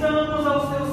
estamos aos teus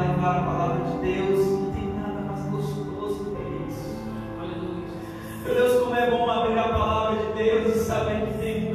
levar a palavra de Deus. Não tem nada mais gostoso do que isso. Meu Deus, como é bom abrir a palavra de Deus e saber que tem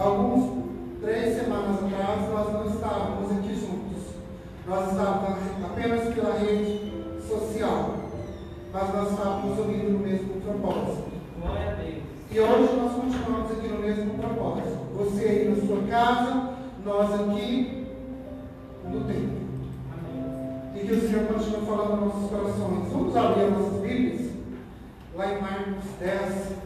Alguns três semanas atrás nós não estávamos aqui juntos. Nós estávamos apenas pela rede social. Mas nós estávamos ouvindo no mesmo propósito. Glória a Deus. E hoje nós continuamos aqui no mesmo propósito. Você aí na sua casa, nós aqui no templo. E que o Senhor continue falando nos nossos corações. Vamos abrir nossas Bíblias? Lá em Marcos 10.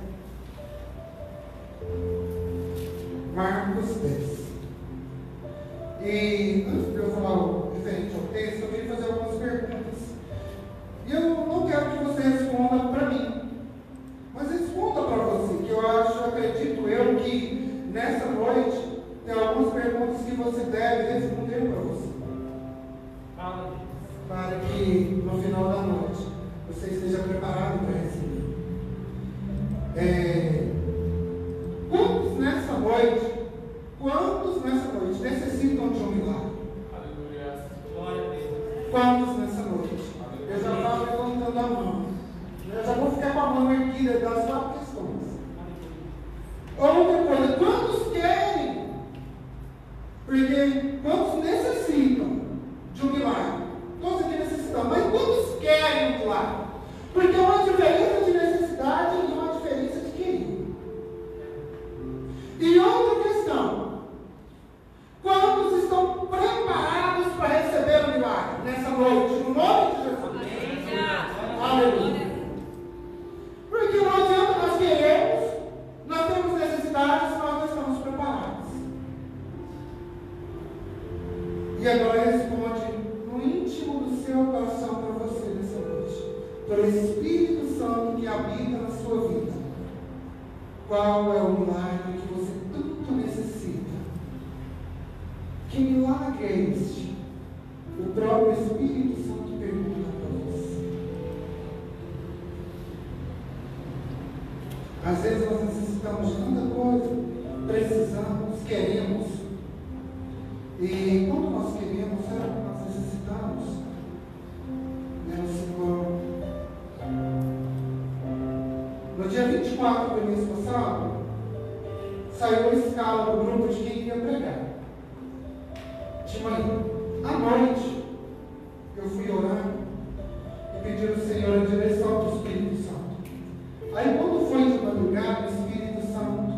Aí quando foi de madrugada, o Espírito Santo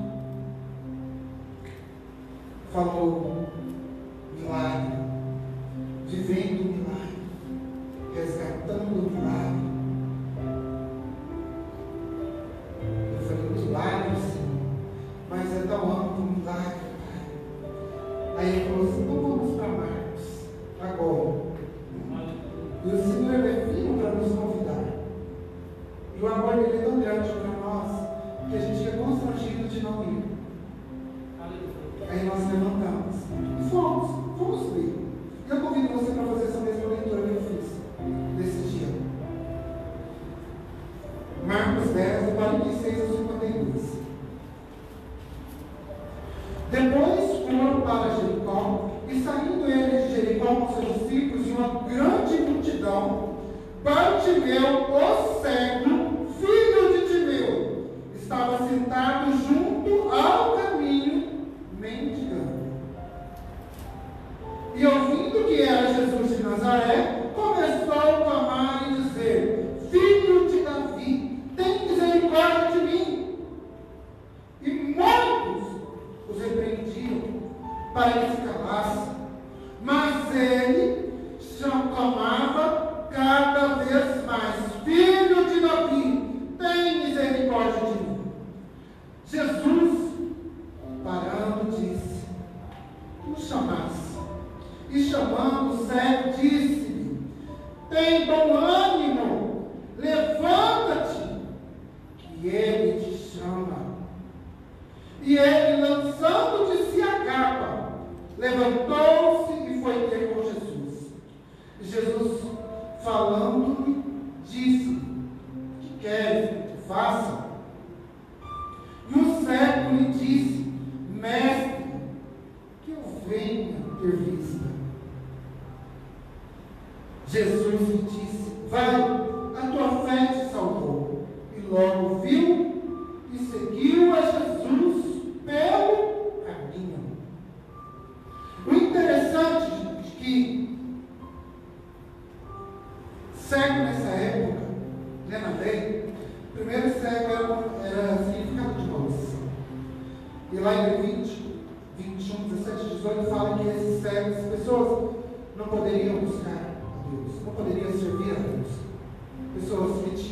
falou,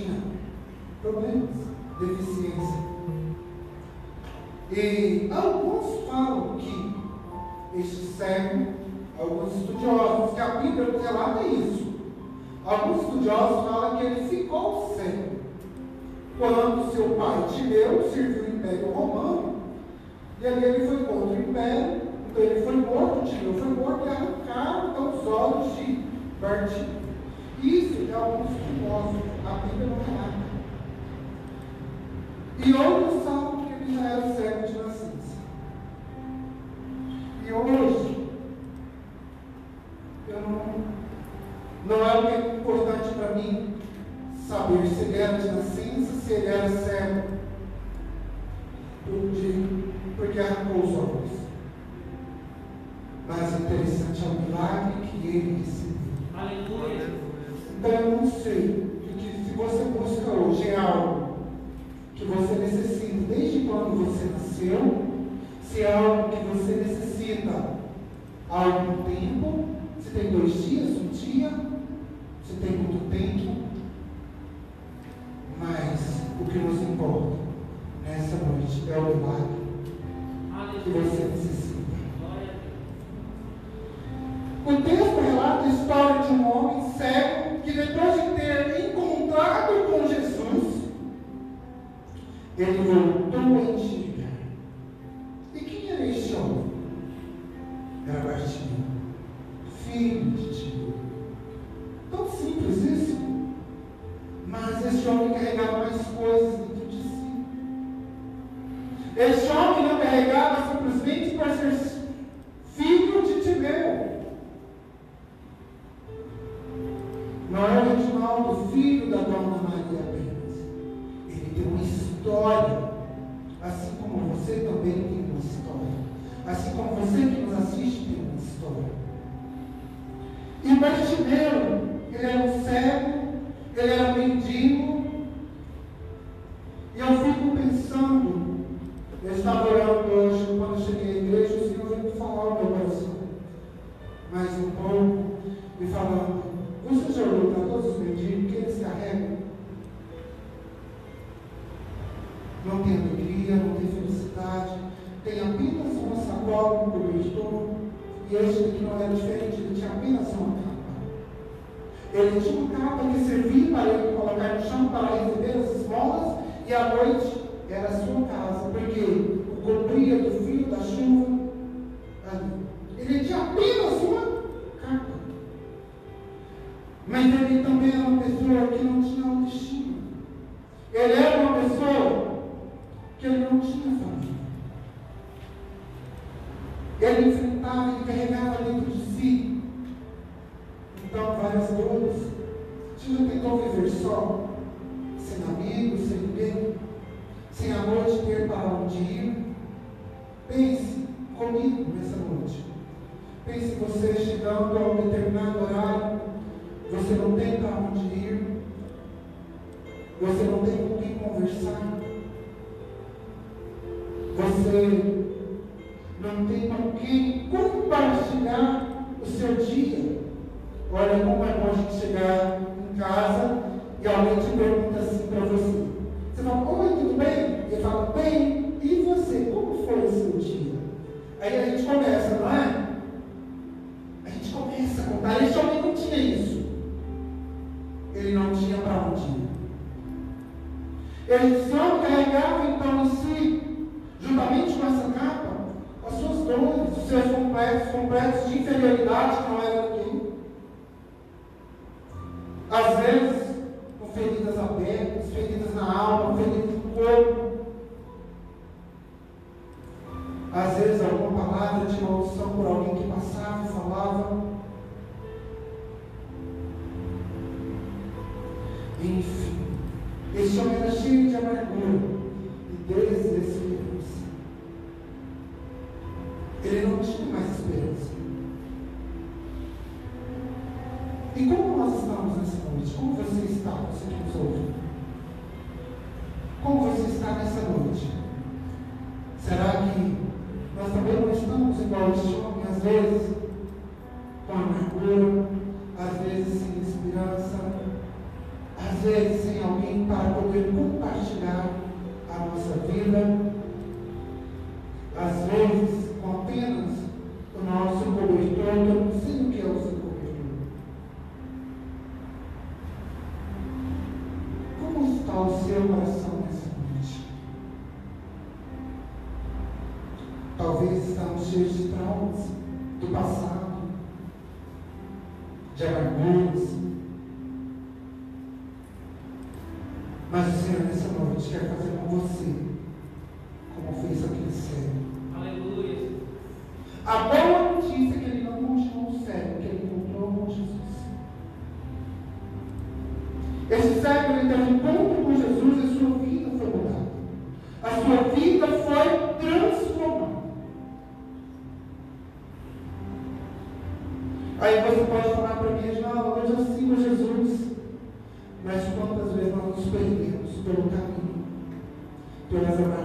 tinha problemas, deficiência. E alguns falam que este cego, alguns estudiosos, que a Bíblia não relata isso. Alguns estudiosos falam que ele ficou cego quando seu pai Timeu serviu o Império Romano. E ali ele foi contra o Império, então ele foi morto, Timeu foi morto e arrancaram então, os olhos de Bartim. Isso é alguns estudiosos a Bíblia não tem nada. E outros salmo que ele já era servo de nascença. E hoje, eu não, não é o que é importante para mim saber se ele era de nascença, se ele era cego. Um dia, porque arrancou os olhos. Mas interessante é o milagre que ele recebeu. Aleluia. Então eu não sei você busca hoje em algo que você necessita. Desde quando você nasceu, se é algo que você necessita há algum tempo, se tem dois dias, um dia, se tem muito tempo, mas o que nos importa nessa noite é o milagre que você necessita. O texto relata a história de um ele não. que lhe servia para ele colocar no chão para receber as esmolas, e à noite era a sua casa, porque o cobria do pagãs. Mas o Senhor, nessa noite, quer fazer com você como fez aquele cego. Aleluia. A boa notícia é que ele não continuou cego, que ele encontrou com Jesus. Esse cego, ele teve um encontro com Jesus e sua vida foi mudada. A sua vida foi mudada Gracias.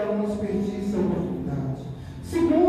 para não desperdiçar a oportunidade. Segundo,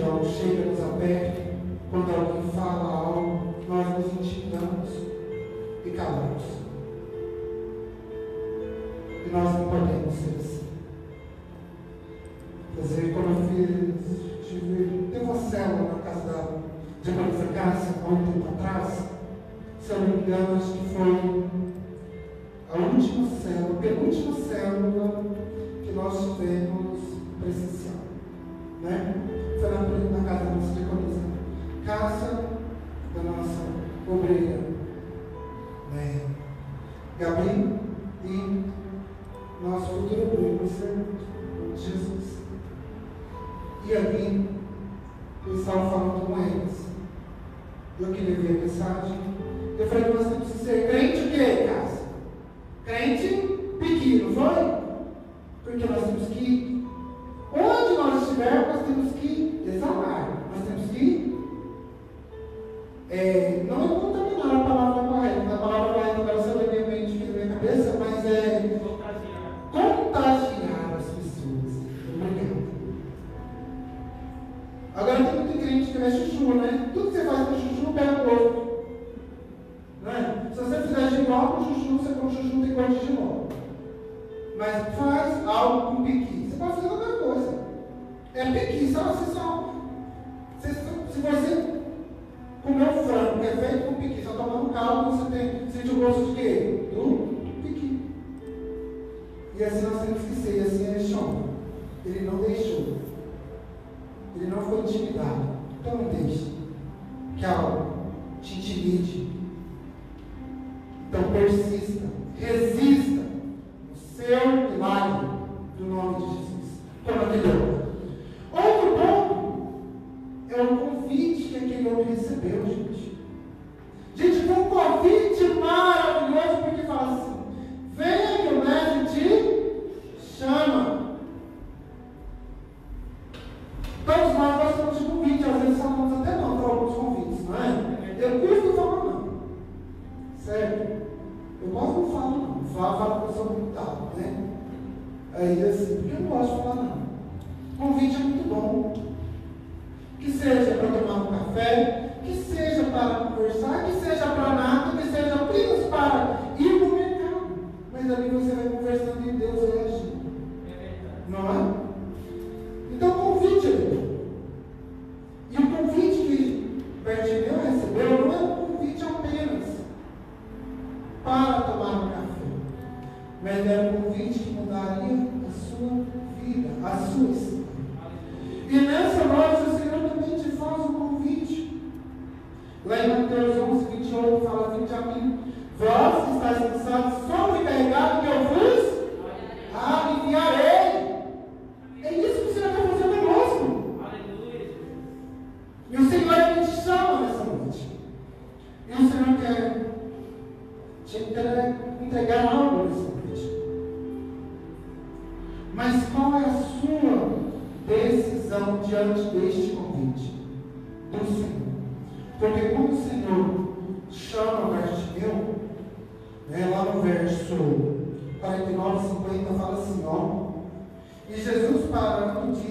celestial, chega-nos a perto. casa da nossa obreira. Gabriel né? e nosso futuro obreiro, Jesus. E ali, eles estavam falando com eles. Eu queria ver a mensagem parando de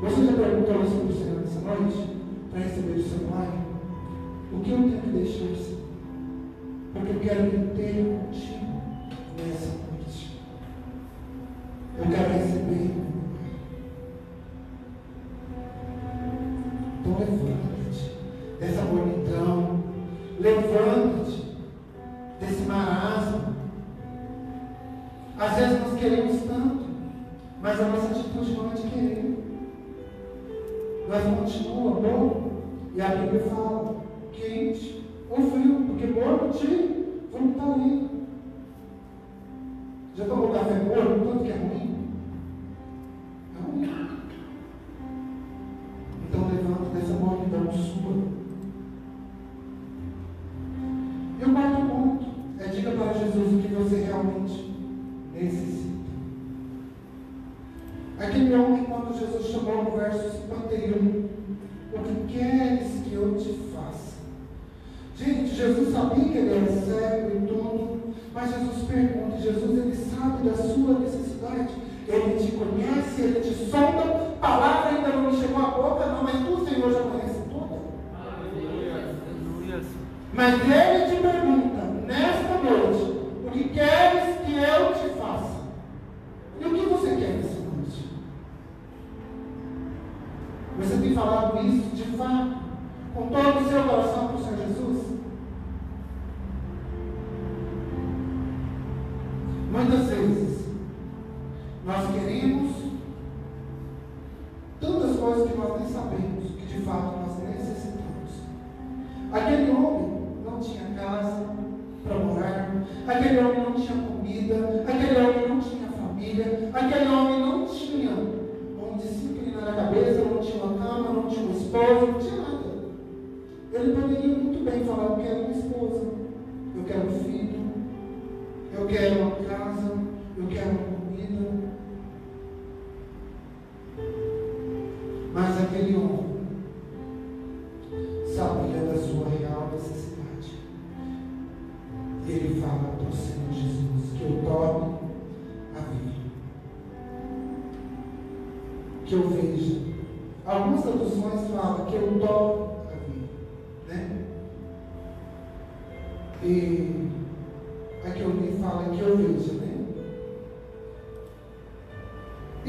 Você já perguntou isso para o Senhor noite? Para receber o seu Pai? O que eu tenho que deixar, Senhor? Porque eu quero que eu tenha contigo nessa noite.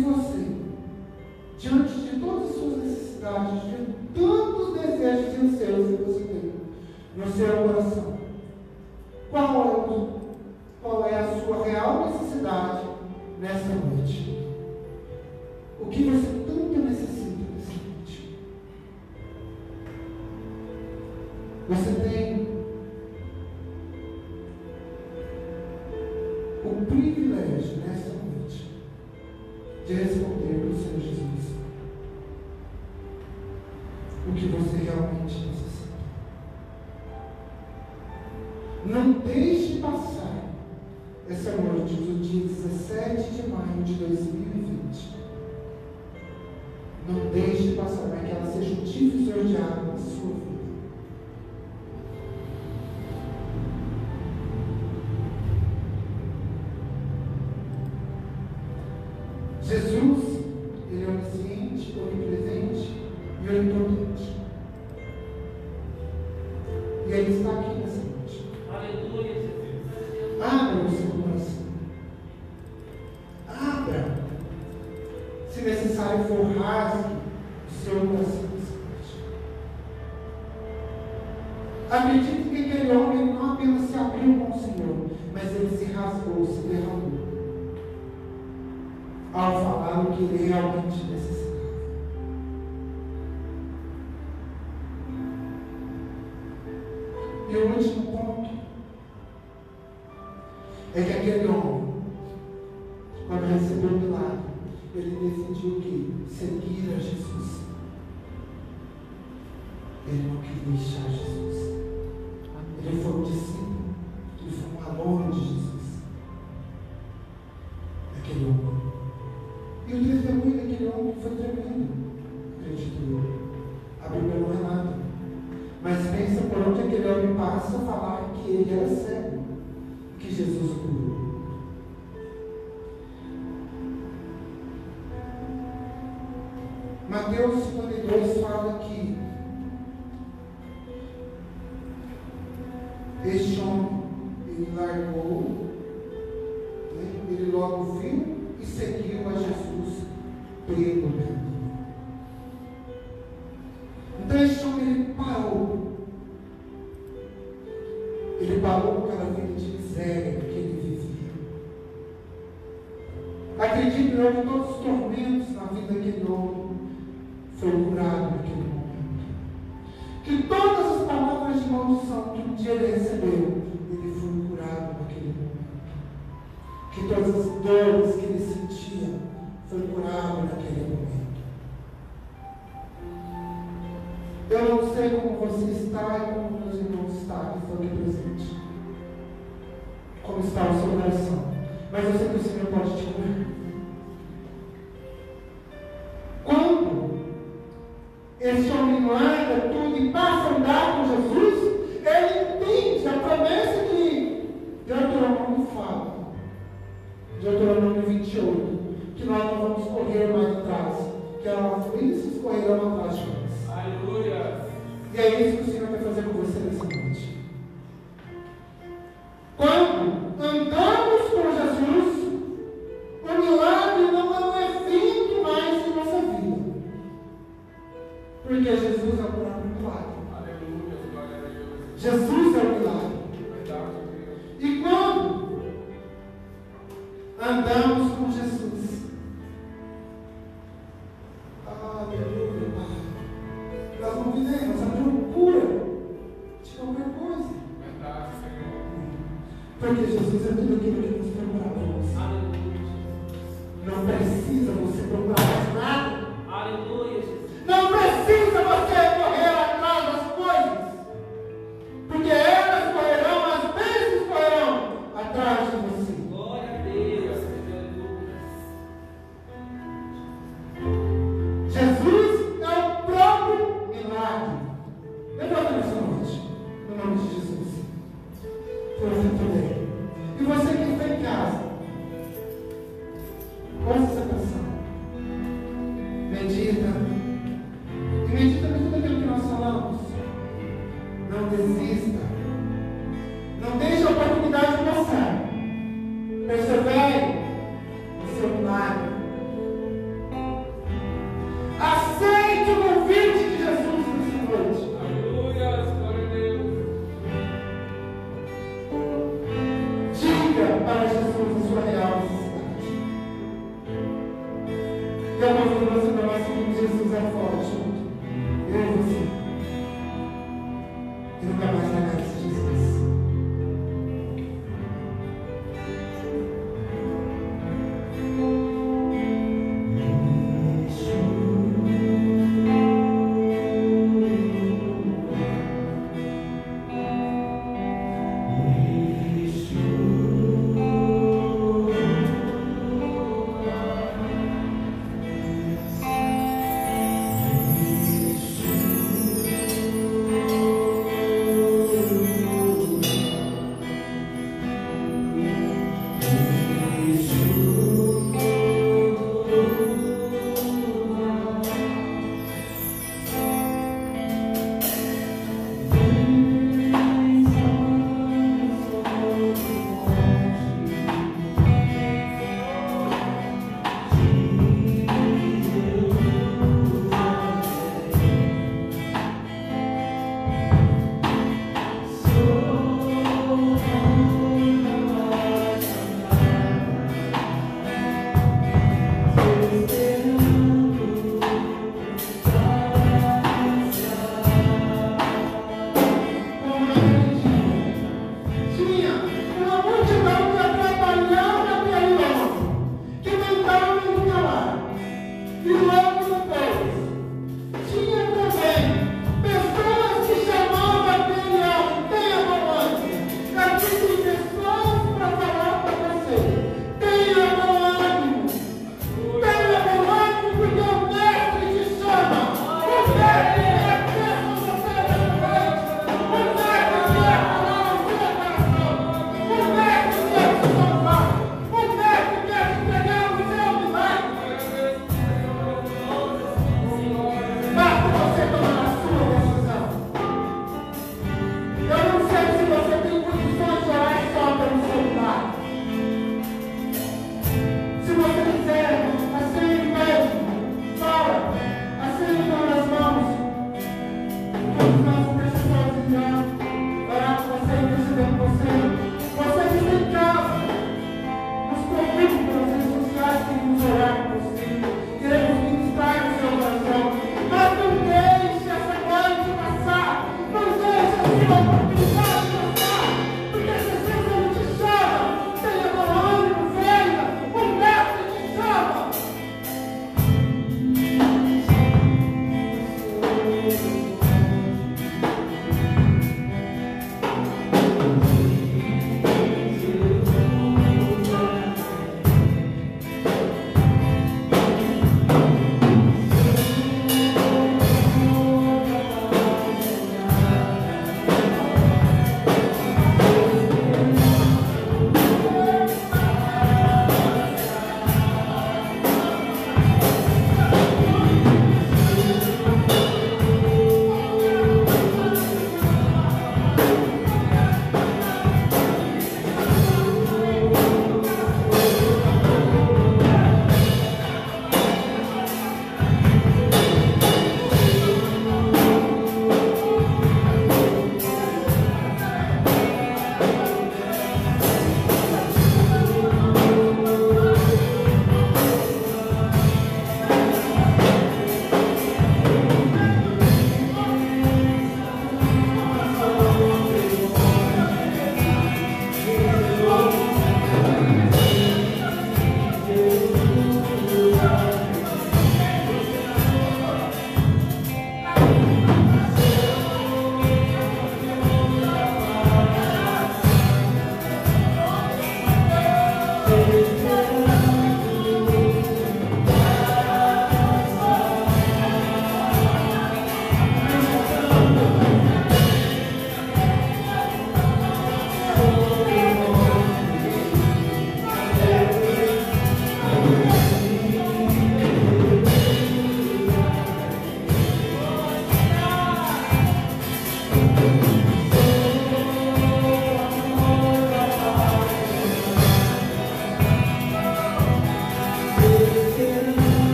você, diante de todas as suas necessidades, de tantos desejos e anseios que você tem no seu coração, qual é, qual é a sua real necessidade nessa noite? O que você tanto necessita nessa noite? Você tem o privilégio nessa noite de responder para o Senhor Jesus o que você realmente necessita. Não deixe passar essa noite do dia 17 de maio de 2020. Não deixe passar para que ela seja o um tipo divisor de água Acredito não né, que todos os tormentos na vida que não foram curados naquele momento. Que todas as palavras de maldição que um dia ele recebeu, ele foi curado naquele momento. Que todas as dores que ele sentia foram curadas naquele momento. Eu não sei como você está e como meus irmãos estão que estão aqui presentes. Como está o seu coração. Mas eu sei que o Senhor pode te curar.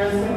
Que essa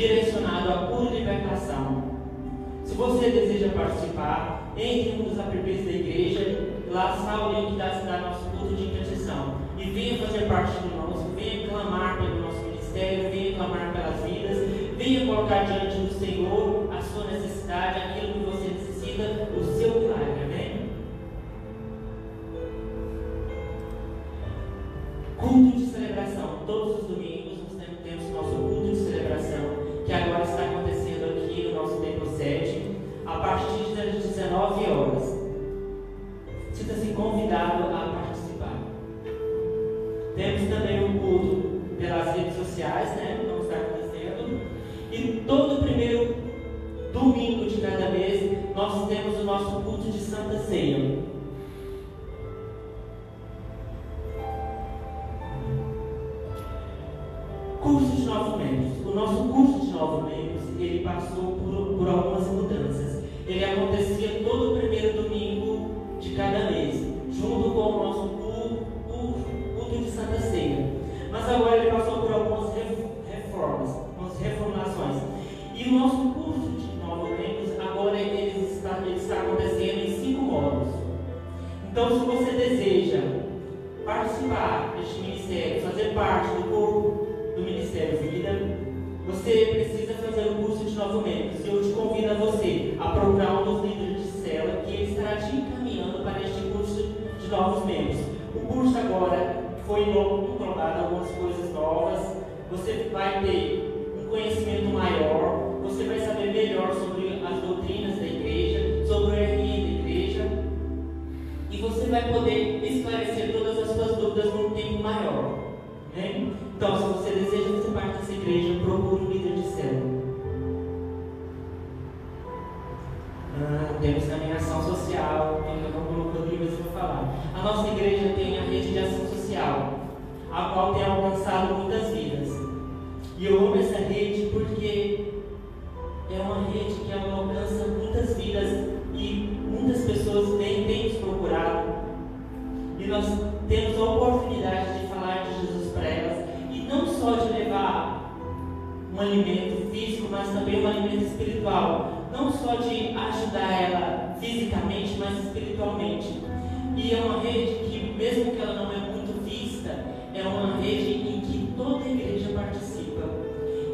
direcionado à pura libertação. Se você deseja participar, entre em um apps da igreja, lá está o link da cidade nosso culto de intercessão. E venha fazer parte do nosso, venha clamar pelo nosso ministério, venha clamar pelas vidas, venha colocar diante do Senhor a sua necessidade, aquilo que você necessita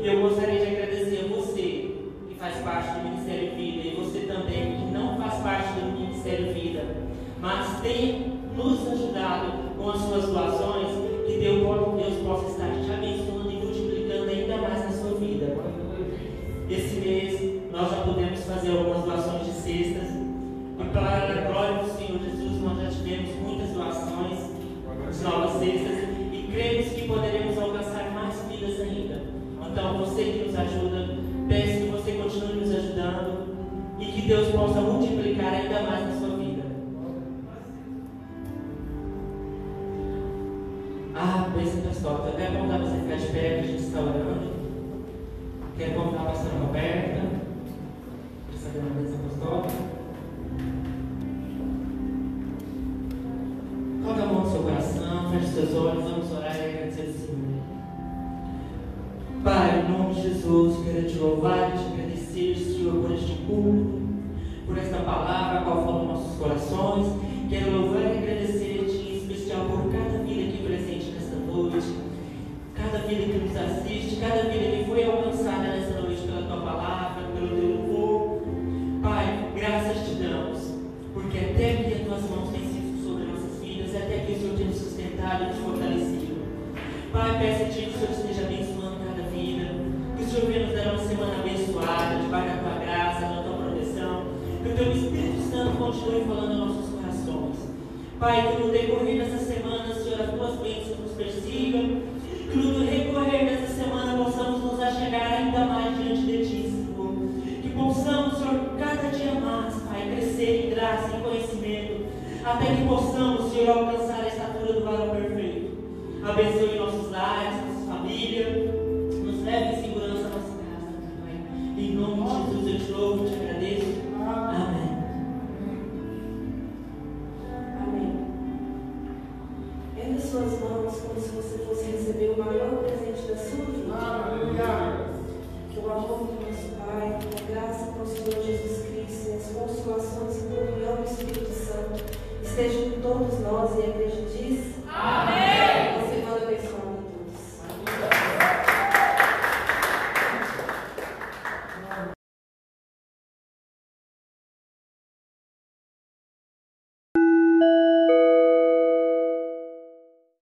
Eu gostaria de agradecer a você que faz parte do Ministério Vida e você também que não faz parte do Ministério Vida, mas tem nos ajudado com as suas doações, que Deus, Deus possa estar te abençoando e multiplicando ainda mais na sua vida. Esse mês nós já podemos fazer algumas doações de cestas. E para a glória do Senhor Jesus, nós já tivemos muitas doações de novas cestas bênção pastor, eu quero convidar você ficar que a gente está orando. Quero convidar a pastora Roberta, saber a bênção apostólica. Coloque a mão no seu coração, feche seus olhos, vamos orar e agradecer ao Senhor. Pai, em nome de Jesus, quero te louvar e te agradecer, Senhor, por este culto, por esta palavra, a qual falou nossos corações. Quero louvar e agradecer-te, assiste, cada vida. Que foi nesta